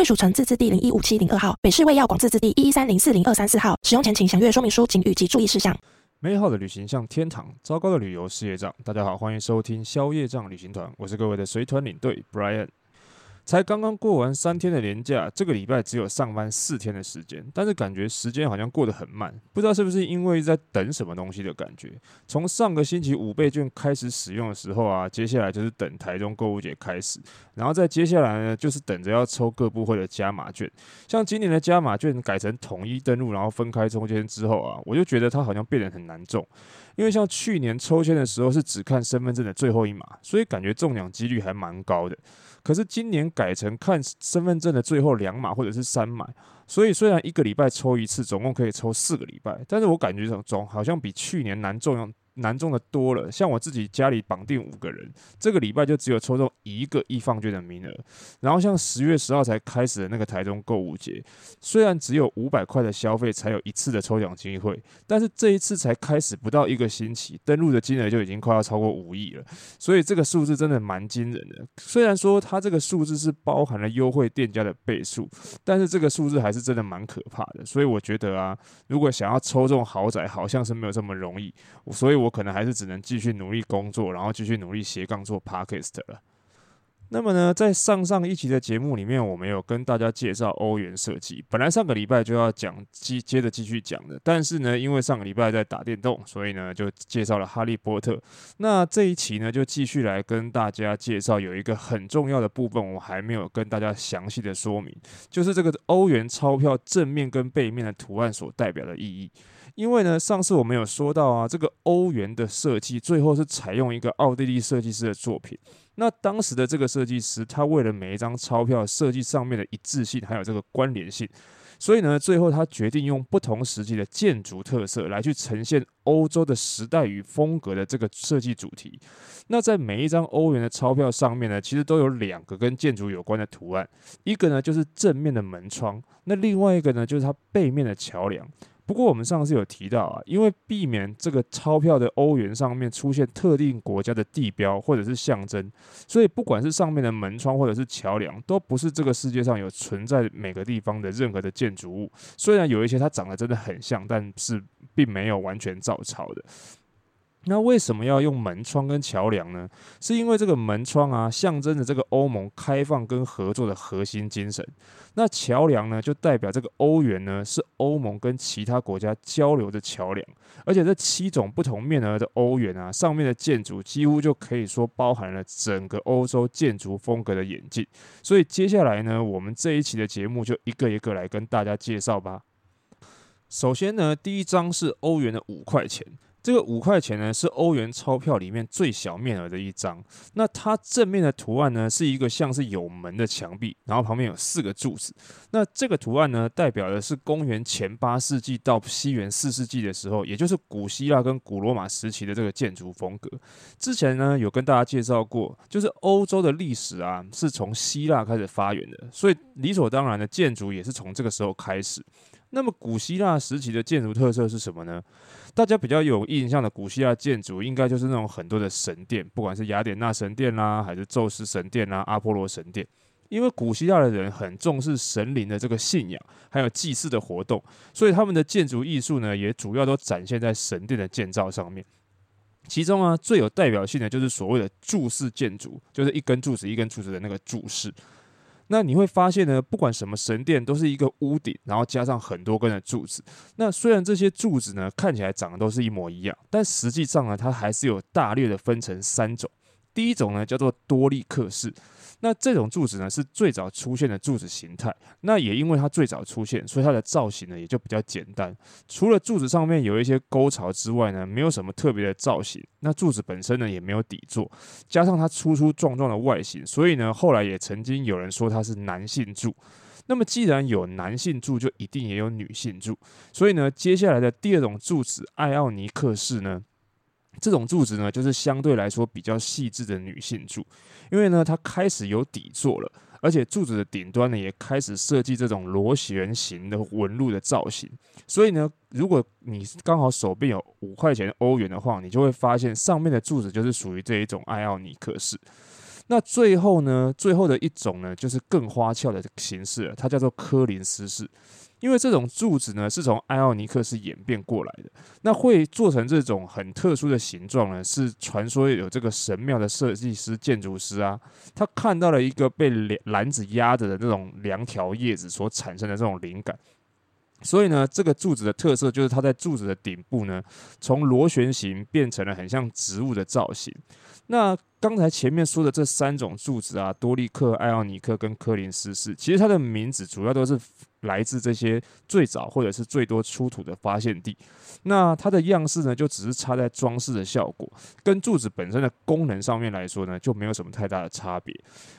归属城自治地零一五七零二号，北市卫药广自治地一一三零四零二三四号。使用前请详阅说明书、请及注意事项。美好的旅行像天堂，糟糕的旅游是业障。大家好，欢迎收听宵夜障旅行团，我是各位的随团领队 Brian。才刚刚过完三天的年假，这个礼拜只有上班四天的时间，但是感觉时间好像过得很慢，不知道是不是因为在等什么东西的感觉。从上个星期五倍券开始使用的时候啊，接下来就是等台中购物节开始，然后再接下来呢，就是等着要抽各部会的加码券。像今年的加码券改成统一登录，然后分开抽签之后啊，我就觉得它好像变得很难中，因为像去年抽签的时候是只看身份证的最后一码，所以感觉中奖几率还蛮高的。可是今年改成看身份证的最后两码或者是三码，所以虽然一个礼拜抽一次，总共可以抽四个礼拜，但是我感觉总总好像比去年难中。难中的多了，像我自己家里绑定五个人，这个礼拜就只有抽中一个易放券的名额。然后像十月十号才开始的那个台中购物节，虽然只有五百块的消费才有一次的抽奖机会，但是这一次才开始不到一个星期，登录的金额就已经快要超过五亿了。所以这个数字真的蛮惊人的。虽然说它这个数字是包含了优惠店家的倍数，但是这个数字还是真的蛮可怕的。所以我觉得啊，如果想要抽中豪宅，好像是没有这么容易。所以我。可能还是只能继续努力工作，然后继续努力斜杠做 Podcast 了。那么呢，在上上一期的节目里面，我们有跟大家介绍欧元设计。本来上个礼拜就要讲，接接着继续讲的，但是呢，因为上个礼拜在打电动，所以呢就介绍了哈利波特。那这一期呢，就继续来跟大家介绍有一个很重要的部分，我还没有跟大家详细的说明，就是这个欧元钞票正面跟背面的图案所代表的意义。因为呢，上次我们有说到啊，这个欧元的设计最后是采用一个奥地利设计师的作品。那当时的这个设计师，他为了每一张钞票设计上面的一致性，还有这个关联性，所以呢，最后他决定用不同时期的建筑特色来去呈现欧洲的时代与风格的这个设计主题。那在每一张欧元的钞票上面呢，其实都有两个跟建筑有关的图案，一个呢就是正面的门窗，那另外一个呢就是它背面的桥梁。不过我们上次有提到啊，因为避免这个钞票的欧元上面出现特定国家的地标或者是象征，所以不管是上面的门窗或者是桥梁，都不是这个世界上有存在每个地方的任何的建筑物。虽然有一些它长得真的很像，但是并没有完全照抄的。那为什么要用门窗跟桥梁呢？是因为这个门窗啊，象征着这个欧盟开放跟合作的核心精神。那桥梁呢，就代表这个欧元呢，是欧盟跟其他国家交流的桥梁。而且这七种不同面额的欧元啊，上面的建筑几乎就可以说包含了整个欧洲建筑风格的演进。所以接下来呢，我们这一期的节目就一个一个来跟大家介绍吧。首先呢，第一张是欧元的五块钱。这个五块钱呢，是欧元钞票里面最小面额的一张。那它正面的图案呢，是一个像是有门的墙壁，然后旁边有四个柱子。那这个图案呢，代表的是公元前八世纪到西元四世纪的时候，也就是古希腊跟古罗马时期的这个建筑风格。之前呢，有跟大家介绍过，就是欧洲的历史啊，是从希腊开始发源的，所以理所当然的建筑也是从这个时候开始。那么古希腊时期的建筑特色是什么呢？大家比较有印象的古希腊建筑，应该就是那种很多的神殿，不管是雅典娜神殿啦，还是宙斯神殿啦、阿波罗神殿。因为古希腊的人很重视神灵的这个信仰，还有祭祀的活动，所以他们的建筑艺术呢，也主要都展现在神殿的建造上面。其中啊，最有代表性的就是所谓的柱式建筑，就是一根柱子一根柱子的那个柱式。那你会发现呢，不管什么神殿都是一个屋顶，然后加上很多根的柱子。那虽然这些柱子呢看起来长得都是一模一样，但实际上呢，它还是有大略的分成三种。第一种呢叫做多利克式，那这种柱子呢，是最早出现的柱子形态。那也因为它最早出现，所以它的造型呢也就比较简单。除了柱子上面有一些沟槽之外呢，没有什么特别的造型。那柱子本身呢也没有底座，加上它粗粗壮壮的外形，所以呢后来也曾经有人说它是男性柱。那么既然有男性柱，就一定也有女性柱。所以呢，接下来的第二种柱子艾奥尼克式呢，这种柱子呢就是相对来说比较细致的女性柱。因为呢，它开始有底座了，而且柱子的顶端呢也开始设计这种螺旋形的纹路的造型。所以呢，如果你刚好手边有五块钱欧元的话，你就会发现上面的柱子就是属于这一种艾奥尼克式。那最后呢，最后的一种呢，就是更花俏的形式，它叫做科林斯式。因为这种柱子呢，是从艾奥尼克式演变过来的。那会做成这种很特殊的形状呢，是传说有这个神庙的设计师、建筑师啊，他看到了一个被篮子压着的那种两条叶子所产生的这种灵感。所以呢，这个柱子的特色就是它在柱子的顶部呢，从螺旋形变成了很像植物的造型。那刚才前面说的这三种柱子啊，多利克、艾奥尼克跟科林斯式，其实它的名字主要都是来自这些最早或者是最多出土的发现地。那它的样式呢，就只是差在装饰的效果，跟柱子本身的功能上面来说呢，就没有什么太大的差别。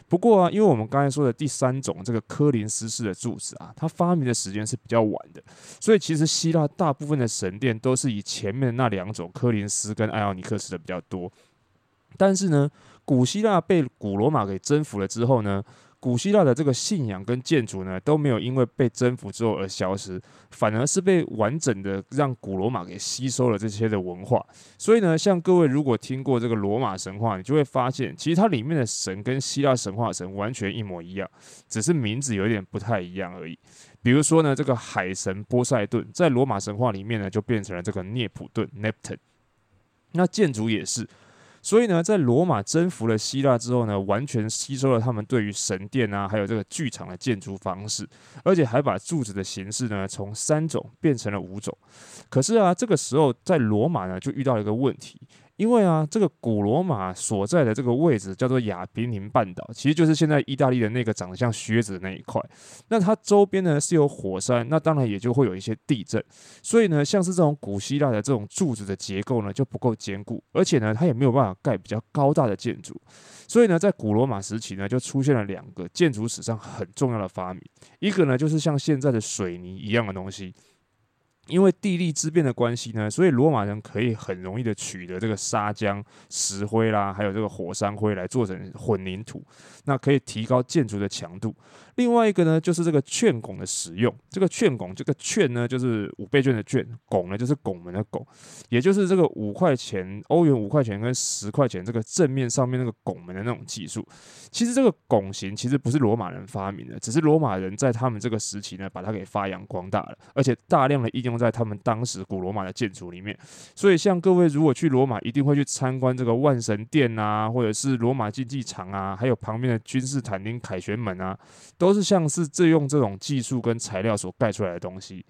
不过啊，因为我们刚才说的第三种这个柯林斯式的柱子啊，它发明的时间是比较晚的，所以其实希腊大部分的神殿都是以前面那两种柯林斯跟艾奥尼克斯的比较多。但是呢，古希腊被古罗马给征服了之后呢，古希腊的这个信仰跟建筑呢都没有因为被征服之后而消失，反而是被完整的让古罗马给吸收了这些的文化。所以呢，像各位如果听过这个罗马神话，你就会发现，其实它里面的神跟希腊神话神完全一模一样，只是名字有点不太一样而已。比如说呢，这个海神波塞顿在罗马神话里面呢就变成了这个涅普顿 （Neptune），那建筑也是。所以呢，在罗马征服了希腊之后呢，完全吸收了他们对于神殿啊，还有这个剧场的建筑方式，而且还把柱子的形式呢，从三种变成了五种。可是啊，这个时候在罗马呢，就遇到了一个问题。因为啊，这个古罗马所在的这个位置叫做亚平宁半岛，其实就是现在意大利的那个长得像靴子的那一块。那它周边呢是有火山，那当然也就会有一些地震。所以呢，像是这种古希腊的这种柱子的结构呢就不够坚固，而且呢它也没有办法盖比较高大的建筑。所以呢，在古罗马时期呢就出现了两个建筑史上很重要的发明，一个呢就是像现在的水泥一样的东西。因为地利之变的关系呢，所以罗马人可以很容易的取得这个砂浆、石灰啦，还有这个火山灰来做成混凝土，那可以提高建筑的强度。另外一个呢，就是这个券拱的使用。这个券拱，这个券呢，就是五倍券的券；拱呢，就是拱门的拱，也就是这个五块钱、欧元五块钱跟十块钱这个正面上面那个拱门的那种技术。其实这个拱形其实不是罗马人发明的，只是罗马人在他们这个时期呢，把它给发扬光大了，而且大量的应用在他们当时古罗马的建筑里面。所以，像各位如果去罗马，一定会去参观这个万神殿啊，或者是罗马竞技场啊，还有旁边的君士坦丁凯旋门啊。都都是像是这用这种技术跟材料所盖出来的东西，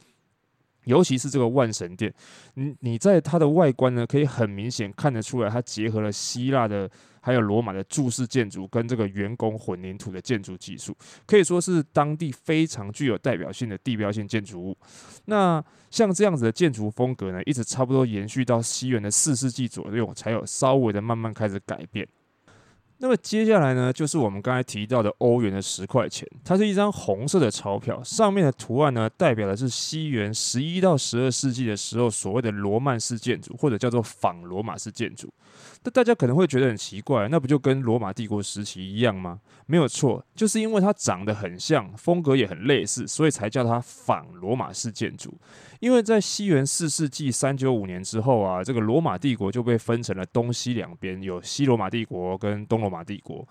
尤其是这个万神殿，你你在它的外观呢，可以很明显看得出来，它结合了希腊的还有罗马的柱式建筑跟这个圆拱混凝土的建筑技术，可以说是当地非常具有代表性的地标性建筑物。那像这样子的建筑风格呢，一直差不多延续到西元的四世纪左右，才有稍微的慢慢开始改变。那么接下来呢，就是我们刚才提到的欧元的十块钱，它是一张红色的钞票，上面的图案呢，代表的是西元十一到十二世纪的时候所谓的罗曼式建筑，或者叫做仿罗马式建筑。那大家可能会觉得很奇怪，那不就跟罗马帝国时期一样吗？没有错，就是因为它长得很像，风格也很类似，所以才叫它仿罗马式建筑。因为在西元四世纪三九五年之后啊，这个罗马帝国就被分成了东西两边，有西罗马帝国跟东罗马帝国。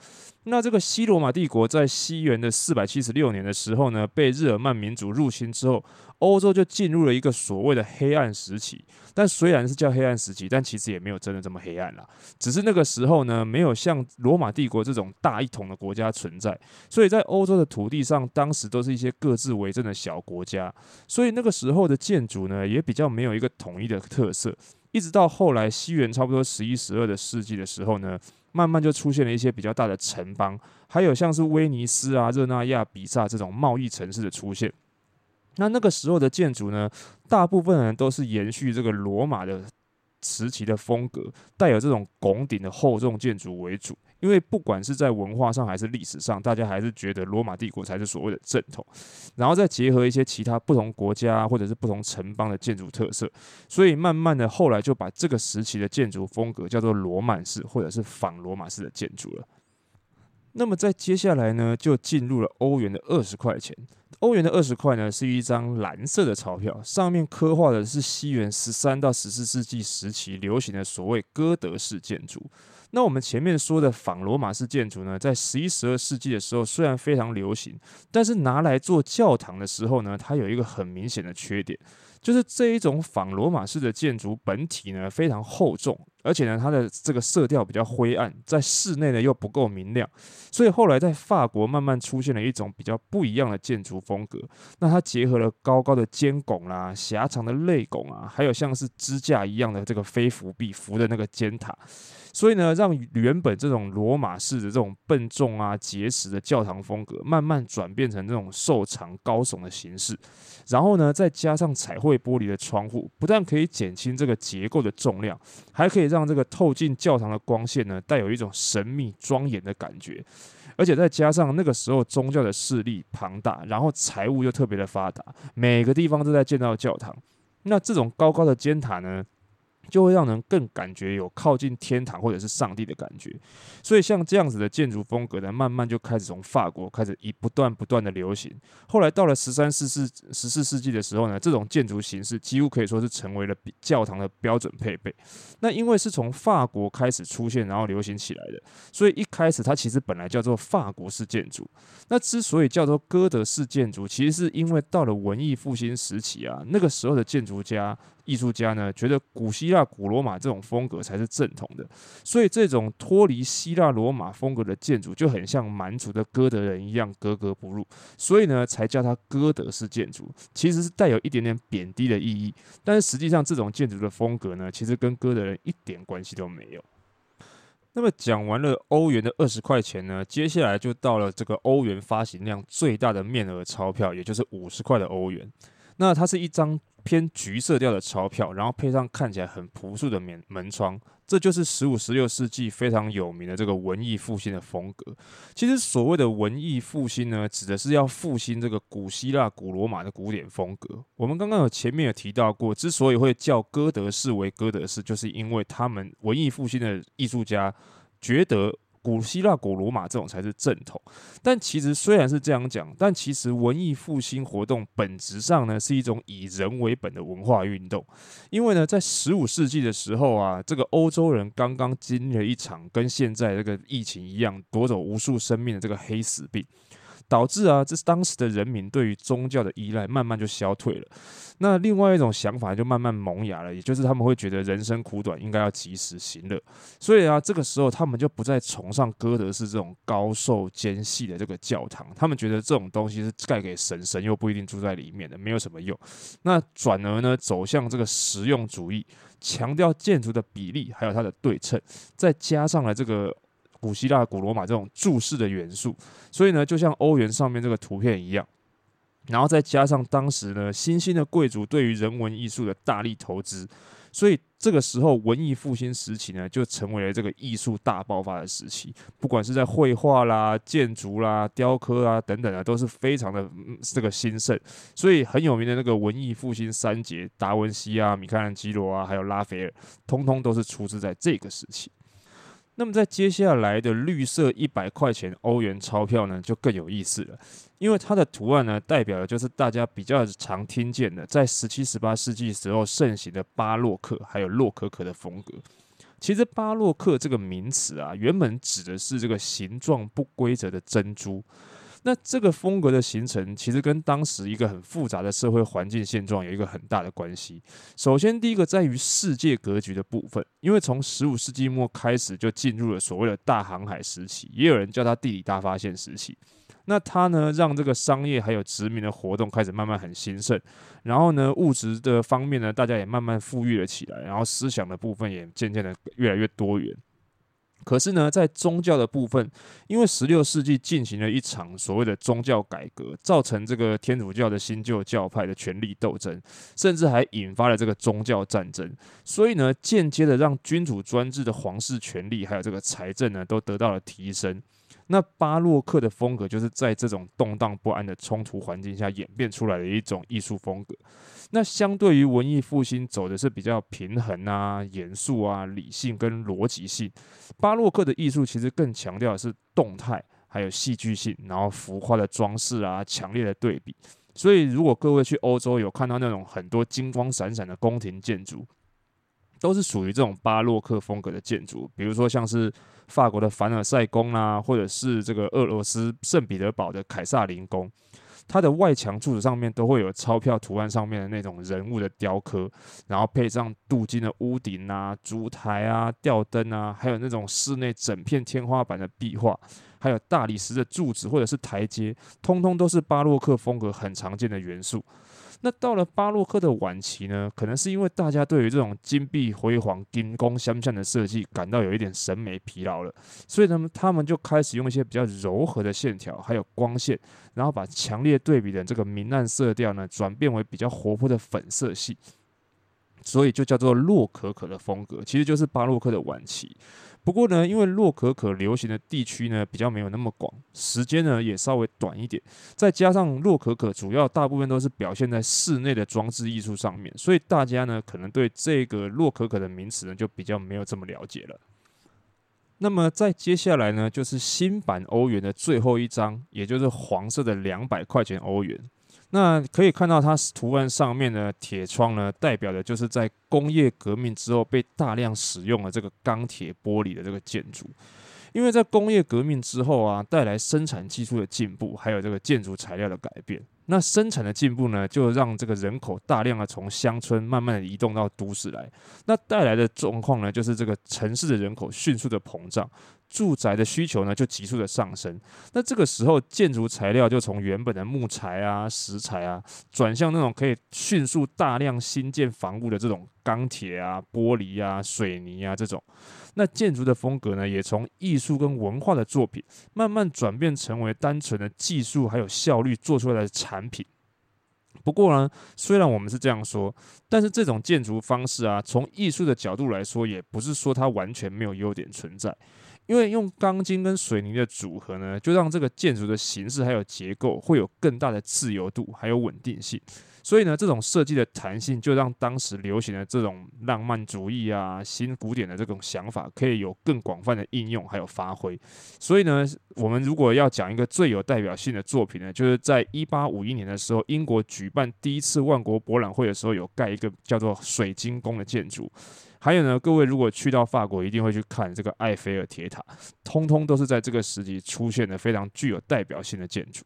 那这个西罗马帝国在西元的四百七十六年的时候呢，被日耳曼民族入侵之后，欧洲就进入了一个所谓的黑暗时期。但虽然是叫黑暗时期，但其实也没有真的这么黑暗啦。只是那个时候呢，没有像罗马帝国这种大一统的国家存在，所以在欧洲的土地上，当时都是一些各自为政的小国家。所以那个时候的建筑呢，也比较没有一个统一的特色。一直到后来西元差不多十一、十二的世纪的时候呢，慢慢就出现了一些比较大的城邦，还有像是威尼斯啊、热那亚、比萨这种贸易城市的出现。那那个时候的建筑呢，大部分人都是延续这个罗马的时期的风格，带有这种拱顶的厚重建筑为主。因为不管是在文化上还是历史上，大家还是觉得罗马帝国才是所谓的正统。然后再结合一些其他不同国家或者是不同城邦的建筑特色，所以慢慢的后来就把这个时期的建筑风格叫做罗曼式或者是仿罗马式的建筑了。那么在接下来呢，就进入了欧元的二十块钱。欧元的二十块呢，是一张蓝色的钞票，上面刻画的是西元十三到十四世纪时期流行的所谓哥德式建筑。那我们前面说的仿罗马式建筑呢，在十一、十二世纪的时候虽然非常流行，但是拿来做教堂的时候呢，它有一个很明显的缺点。就是这一种仿罗马式的建筑本体呢，非常厚重，而且呢，它的这个色调比较灰暗，在室内呢又不够明亮，所以后来在法国慢慢出现了一种比较不一样的建筑风格。那它结合了高高的尖拱啦、狭长的肋拱啊，还有像是支架一样的这个飞扶壁扶的那个尖塔，所以呢，让原本这种罗马式的这种笨重啊、结实的教堂风格，慢慢转变成这种瘦长高耸的形式。然后呢，再加上彩绘玻璃的窗户，不但可以减轻这个结构的重量，还可以让这个透进教堂的光线呢，带有一种神秘庄严的感觉。而且再加上那个时候宗教的势力庞大，然后财务又特别的发达，每个地方都在建造教堂。那这种高高的尖塔呢，就会让人更感觉有靠近天堂或者是上帝的感觉，所以像这样子的建筑风格呢，慢慢就开始从法国开始一不断不断的流行。后来到了十三、十四、十四世纪的时候呢，这种建筑形式几乎可以说是成为了教堂的标准配备。那因为是从法国开始出现，然后流行起来的，所以一开始它其实本来叫做法国式建筑。那之所以叫做哥德式建筑，其实是因为到了文艺复兴时期啊，那个时候的建筑家。艺术家呢，觉得古希腊、古罗马这种风格才是正统的，所以这种脱离希腊罗马风格的建筑就很像蛮族的哥德人一样格格不入，所以呢，才叫它哥德式建筑，其实是带有一点点贬低的意义。但是实际上，这种建筑的风格呢，其实跟哥德人一点关系都没有。那么讲完了欧元的二十块钱呢，接下来就到了这个欧元发行量最大的面额钞票，也就是五十块的欧元。那它是一张。偏橘色调的钞票，然后配上看起来很朴素的门门窗，这就是十五、十六世纪非常有名的这个文艺复兴的风格。其实所谓的文艺复兴呢，指的是要复兴这个古希腊、古罗马的古典风格。我们刚刚有前面有提到过，之所以会叫哥德式为哥德式，就是因为他们文艺复兴的艺术家觉得。古希腊、古罗马这种才是正统，但其实虽然是这样讲，但其实文艺复兴活动本质上呢是一种以人为本的文化运动，因为呢在十五世纪的时候啊，这个欧洲人刚刚经历了一场跟现在这个疫情一样夺走无数生命的这个黑死病。导致啊，这是当时的人民对于宗教的依赖慢慢就消退了。那另外一种想法就慢慢萌芽了，也就是他们会觉得人生苦短，应该要及时行乐。所以啊，这个时候他们就不再崇尚哥德式这种高瘦尖细的这个教堂，他们觉得这种东西是盖给神，神又不一定住在里面的，没有什么用。那转而呢，走向这个实用主义，强调建筑的比例还有它的对称，再加上了这个。古希腊、古罗马这种柱式的元素，所以呢，就像欧元上面这个图片一样，然后再加上当时呢新兴的贵族对于人文艺术的大力投资，所以这个时候文艺复兴时期呢，就成为了这个艺术大爆发的时期。不管是在绘画啦、建筑啦、雕刻啊等等啊，都是非常的这个兴盛。所以很有名的那个文艺复兴三杰，达文西啊、米开朗基罗啊，还有拉斐尔，通通都是出自在这个时期。那么在接下来的绿色一百块钱欧元钞票呢，就更有意思了，因为它的图案呢，代表的就是大家比较常听见的，在十七、十八世纪时候盛行的巴洛克还有洛可可的风格。其实巴洛克这个名词啊，原本指的是这个形状不规则的珍珠。那这个风格的形成，其实跟当时一个很复杂的社会环境现状有一个很大的关系。首先，第一个在于世界格局的部分，因为从十五世纪末开始就进入了所谓的大航海时期，也有人叫它地理大发现时期。那它呢，让这个商业还有殖民的活动开始慢慢很兴盛，然后呢，物质的方面呢，大家也慢慢富裕了起来，然后思想的部分也渐渐的越来越多元。可是呢，在宗教的部分，因为十六世纪进行了一场所谓的宗教改革，造成这个天主教的新旧教派的权力斗争，甚至还引发了这个宗教战争，所以呢，间接的让君主专制的皇室权力还有这个财政呢，都得到了提升。那巴洛克的风格就是在这种动荡不安的冲突环境下演变出来的一种艺术风格。那相对于文艺复兴走的是比较平衡啊、严肃啊、理性跟逻辑性，巴洛克的艺术其实更强调的是动态，还有戏剧性，然后浮夸的装饰啊、强烈的对比。所以如果各位去欧洲有看到那种很多金光闪闪的宫廷建筑，都是属于这种巴洛克风格的建筑，比如说像是法国的凡尔赛宫啊，或者是这个俄罗斯圣彼得堡的凯撒林宫，它的外墙柱子上面都会有钞票图案上面的那种人物的雕刻，然后配上镀金的屋顶啊、烛台啊、吊灯啊，还有那种室内整片天花板的壁画，还有大理石的柱子或者是台阶，通通都是巴洛克风格很常见的元素。那到了巴洛克的晚期呢，可能是因为大家对于这种金碧辉煌、金光闪闪的设计感到有一点审美疲劳了，所以呢，他们就开始用一些比较柔和的线条，还有光线，然后把强烈对比的这个明暗色调呢，转变为比较活泼的粉色系，所以就叫做洛可可的风格，其实就是巴洛克的晚期。不过呢，因为洛可可流行的地区呢比较没有那么广，时间呢也稍微短一点，再加上洛可可主要大部分都是表现在室内的装置艺术上面，所以大家呢可能对这个洛可可的名词呢就比较没有这么了解了。那么在接下来呢，就是新版欧元的最后一张，也就是黄色的两百块钱欧元。那可以看到，它图案上面的铁窗呢，代表的就是在工业革命之后被大量使用的这个钢铁玻璃的这个建筑。因为在工业革命之后啊，带来生产技术的进步，还有这个建筑材料的改变。那生产的进步呢，就让这个人口大量的从乡村慢慢的移动到都市来。那带来的状况呢，就是这个城市的人口迅速的膨胀。住宅的需求呢，就急速的上升。那这个时候，建筑材料就从原本的木材啊、石材啊，转向那种可以迅速大量新建房屋的这种钢铁啊、玻璃啊、水泥啊这种。那建筑的风格呢，也从艺术跟文化的作品，慢慢转变成为单纯的技术还有效率做出来的产品。不过呢，虽然我们是这样说，但是这种建筑方式啊，从艺术的角度来说，也不是说它完全没有优点存在。因为用钢筋跟水泥的组合呢，就让这个建筑的形式还有结构会有更大的自由度，还有稳定性。所以呢，这种设计的弹性就让当时流行的这种浪漫主义啊、新古典的这种想法，可以有更广泛的应用还有发挥。所以呢，我们如果要讲一个最有代表性的作品呢，就是在一八五一年的时候，英国举办第一次万国博览会的时候，有盖一个叫做水晶宫的建筑。还有呢，各位如果去到法国，一定会去看这个埃菲尔铁塔，通通都是在这个时期出现的非常具有代表性的建筑。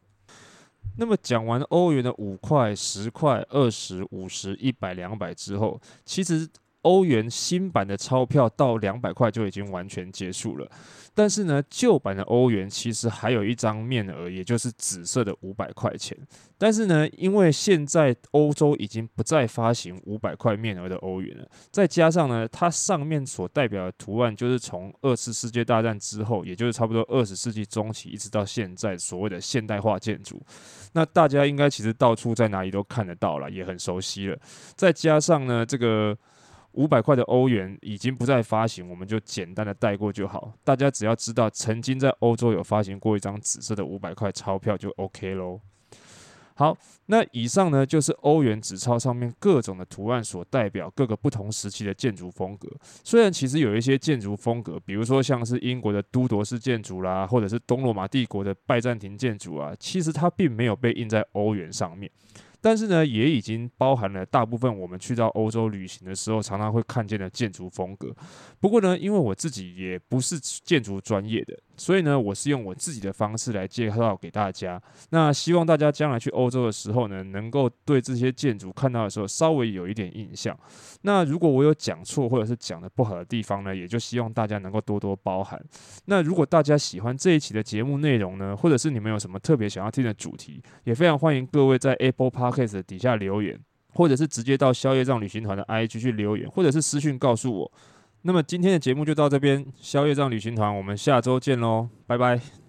那么讲完欧元的五块、十块、二十、五十、一百、两百之后，其实。欧元新版的钞票到两百块就已经完全结束了，但是呢，旧版的欧元其实还有一张面额，也就是紫色的五百块钱。但是呢，因为现在欧洲已经不再发行五百块面额的欧元了，再加上呢，它上面所代表的图案就是从二次世界大战之后，也就是差不多二十世纪中期一直到现在所谓的现代化建筑，那大家应该其实到处在哪里都看得到了，也很熟悉了。再加上呢，这个。五百块的欧元已经不再发行，我们就简单的带过就好。大家只要知道曾经在欧洲有发行过一张紫色的五百块钞票就 OK 喽。好，那以上呢就是欧元纸钞上面各种的图案所代表各个不同时期的建筑风格。虽然其实有一些建筑风格，比如说像是英国的都铎式建筑啦，或者是东罗马帝国的拜占庭建筑啊，其实它并没有被印在欧元上面。但是呢，也已经包含了大部分我们去到欧洲旅行的时候常常会看见的建筑风格。不过呢，因为我自己也不是建筑专业的。所以呢，我是用我自己的方式来介绍给大家。那希望大家将来去欧洲的时候呢，能够对这些建筑看到的时候稍微有一点印象。那如果我有讲错或者是讲的不好的地方呢，也就希望大家能够多多包涵。那如果大家喜欢这一期的节目内容呢，或者是你们有什么特别想要听的主题，也非常欢迎各位在 Apple Podcast 底下留言，或者是直接到消业障旅行团的 IG 去留言，或者是私讯告诉我。那么今天的节目就到这边，宵夜账旅行团，我们下周见喽，拜拜。